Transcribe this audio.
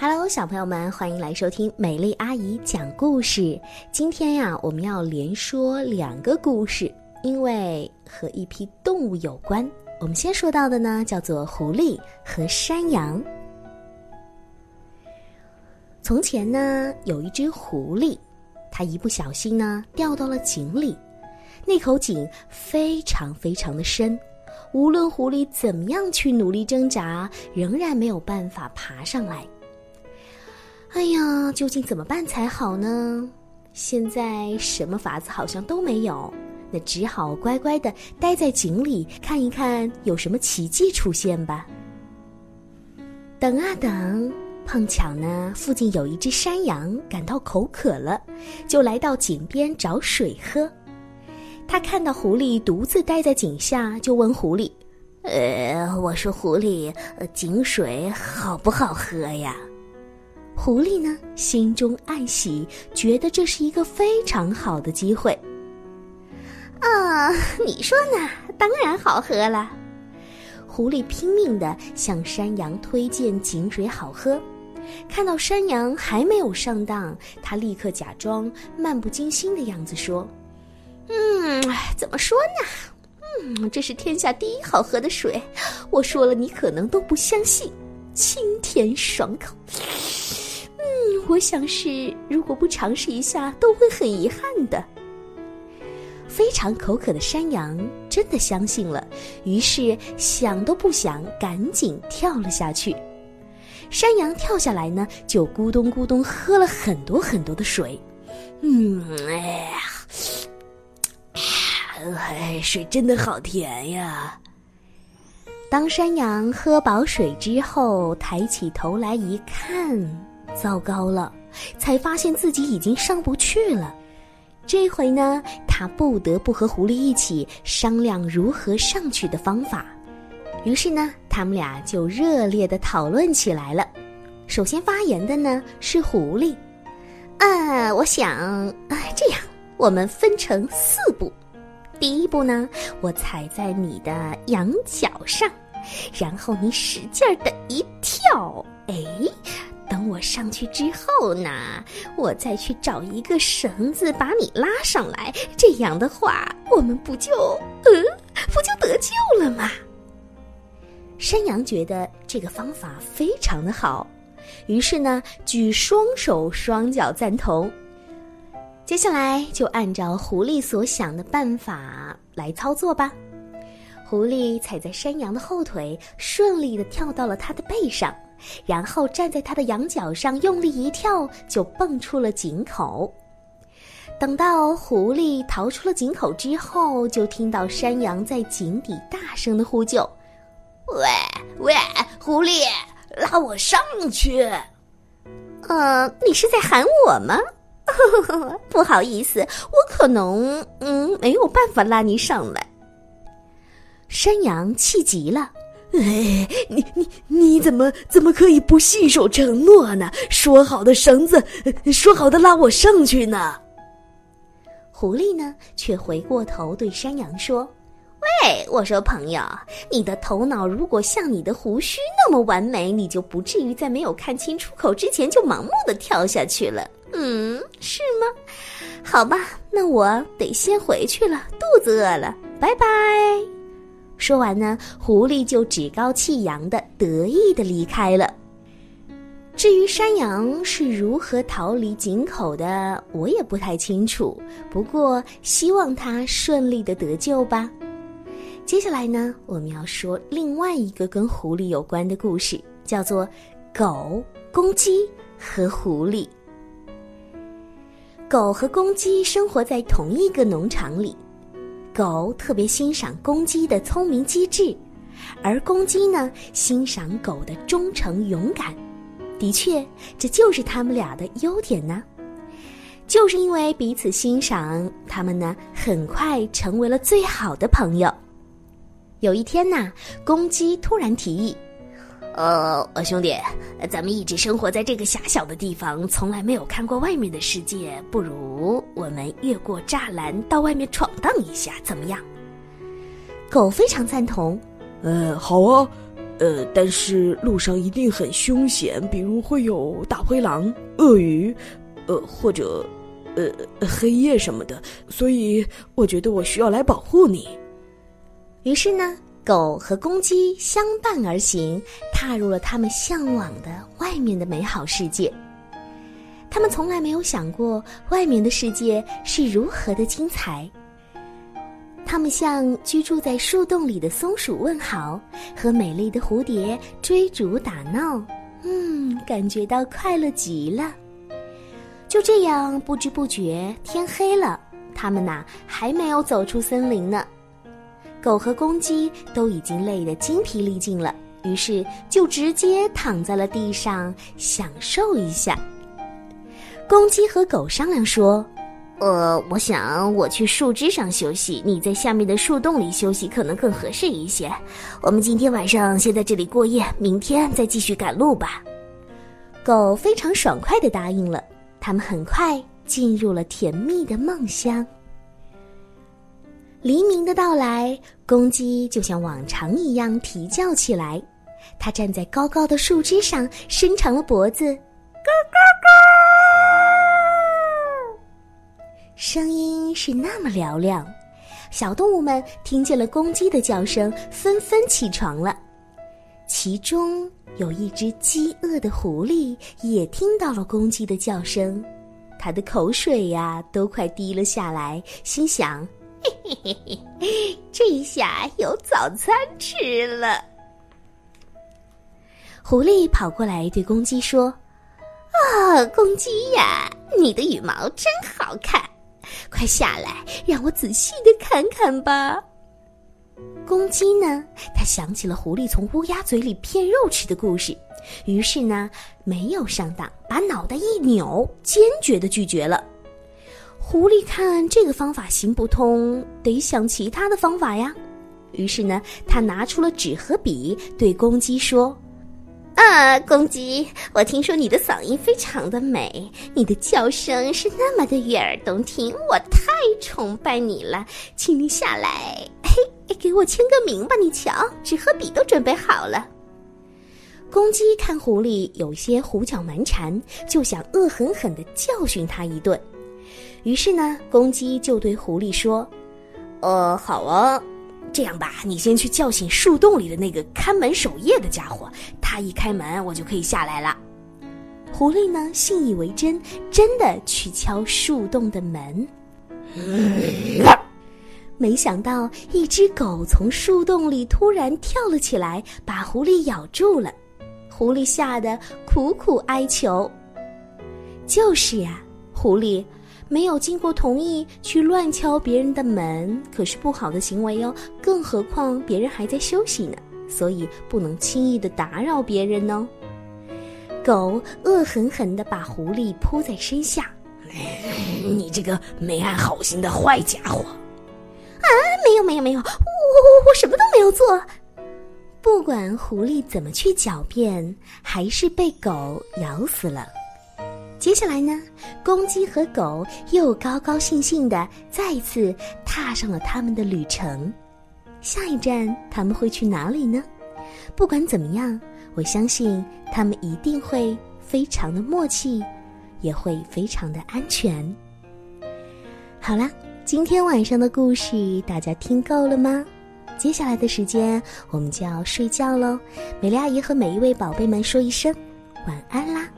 Hello，小朋友们，欢迎来收听美丽阿姨讲故事。今天呀，我们要连说两个故事，因为和一批动物有关。我们先说到的呢，叫做狐狸和山羊。从前呢，有一只狐狸，它一不小心呢，掉到了井里。那口井非常非常的深，无论狐狸怎么样去努力挣扎，仍然没有办法爬上来。哎呀，究竟怎么办才好呢？现在什么法子好像都没有，那只好乖乖的待在井里，看一看有什么奇迹出现吧。等啊等，碰巧呢，附近有一只山羊感到口渴了，就来到井边找水喝。他看到狐狸独自待在井下，就问狐狸：“呃，我说狐狸，井水好不好喝呀？”狐狸呢，心中暗喜，觉得这是一个非常好的机会。啊，你说呢？当然好喝了。狐狸拼命地向山羊推荐井水好喝。看到山羊还没有上当，他立刻假装漫不经心的样子说：“嗯，怎么说呢？嗯，这是天下第一好喝的水。我说了，你可能都不相信，清甜爽口。”我想是，如果不尝试一下，都会很遗憾的。非常口渴的山羊真的相信了，于是想都不想，赶紧跳了下去。山羊跳下来呢，就咕咚咕咚喝了很多很多的水。嗯，哎呀，哎，水真的好甜呀！当山羊喝饱水之后，抬起头来一看。糟糕了，才发现自己已经上不去了。这回呢，他不得不和狐狸一起商量如何上去的方法。于是呢，他们俩就热烈的讨论起来了。首先发言的呢是狐狸，呃，我想，哎，这样我们分成四步。第一步呢，我踩在你的羊角上，然后你使劲儿的一跳，哎。上去之后呢，我再去找一个绳子把你拉上来。这样的话，我们不就，呃，不就得救了吗？山羊觉得这个方法非常的好，于是呢，举双手双脚赞同。接下来就按照狐狸所想的办法来操作吧。狐狸踩在山羊的后腿，顺利的跳到了它的背上。然后站在他的羊角上，用力一跳，就蹦出了井口。等到狐狸逃出了井口之后，就听到山羊在井底大声的呼救：“喂喂，狐狸，拉我上去！”“呃，你是在喊我吗？”“ 不好意思，我可能嗯没有办法拉你上来。”山羊气极了。哎，你你你怎么怎么可以不信守承诺呢？说好的绳子，说好的拉我上去呢？狐狸呢，却回过头对山羊说：“喂，我说朋友，你的头脑如果像你的胡须那么完美，你就不至于在没有看清出口之前就盲目的跳下去了。嗯，是吗？好吧，那我得先回去了，肚子饿了，拜拜。”说完呢，狐狸就趾高气扬的得意的离开了。至于山羊是如何逃离井口的，我也不太清楚。不过希望它顺利的得救吧。接下来呢，我们要说另外一个跟狐狸有关的故事，叫做《狗、公鸡和狐狸》。狗和公鸡生活在同一个农场里。狗特别欣赏公鸡的聪明机智，而公鸡呢欣赏狗的忠诚勇敢。的确，这就是他们俩的优点呢。就是因为彼此欣赏，他们呢很快成为了最好的朋友。有一天呐，公鸡突然提议。呃，兄弟，咱们一直生活在这个狭小的地方，从来没有看过外面的世界。不如我们越过栅栏到外面闯荡一下，怎么样？狗非常赞同。呃，好啊，呃，但是路上一定很凶险，比如会有大灰狼、鳄鱼，呃，或者，呃，黑夜什么的。所以我觉得我需要来保护你。于是呢，狗和公鸡相伴而行，踏入了他们向往的外面的美好世界。他们从来没有想过外面的世界是如何的精彩。他们向居住在树洞里的松鼠问好，和美丽的蝴蝶追逐打闹，嗯，感觉到快乐极了。就这样，不知不觉天黑了，他们呐还没有走出森林呢。狗和公鸡都已经累得精疲力尽了，于是就直接躺在了地上享受一下。公鸡和狗商量说。呃，我想我去树枝上休息，你在下面的树洞里休息可能更合适一些。我们今天晚上先在这里过夜，明天再继续赶路吧。狗非常爽快的答应了，他们很快进入了甜蜜的梦乡。黎明的到来，公鸡就像往常一样啼叫起来，它站在高高的树枝上，伸长了脖子，咯咯咯。声音是那么嘹亮，小动物们听见了公鸡的叫声，纷纷起床了。其中有一只饥饿的狐狸也听到了公鸡的叫声，它的口水呀都快滴了下来，心想：嘿嘿嘿嘿，这下有早餐吃了。狐狸跑过来对公鸡说：“啊，公鸡呀，你的羽毛真好看。”快下来，让我仔细的看看吧。公鸡呢？他想起了狐狸从乌鸦嘴里骗肉吃的故事，于是呢，没有上当，把脑袋一扭，坚决的拒绝了。狐狸看这个方法行不通，得想其他的方法呀。于是呢，他拿出了纸和笔，对公鸡说。啊，公鸡！我听说你的嗓音非常的美，你的叫声是那么的悦耳动听，我太崇拜你了，请你下来，嘿，给我签个名吧。你瞧，纸和笔都准备好了。公鸡看狐狸有些胡搅蛮缠，就想恶狠狠地教训他一顿。于是呢，公鸡就对狐狸说：“呃，好啊。”这样吧，你先去叫醒树洞里的那个看门守夜的家伙，他一开门，我就可以下来了。狐狸呢，信以为真，真的去敲树洞的门。没想到，一只狗从树洞里突然跳了起来，把狐狸咬住了。狐狸吓得苦苦哀求：“就是呀，狐狸。”没有经过同意去乱敲别人的门，可是不好的行为哦。更何况别人还在休息呢，所以不能轻易的打扰别人呢。狗恶狠狠地把狐狸扑在身下，你这个没安好心的坏家伙！啊，没有没有没有，我我我什么都没有做。不管狐狸怎么去狡辩，还是被狗咬死了。接下来呢，公鸡和狗又高高兴兴的再次踏上了他们的旅程。下一站他们会去哪里呢？不管怎么样，我相信他们一定会非常的默契，也会非常的安全。好啦，今天晚上的故事大家听够了吗？接下来的时间我们就要睡觉喽。美丽阿姨和每一位宝贝们说一声晚安啦。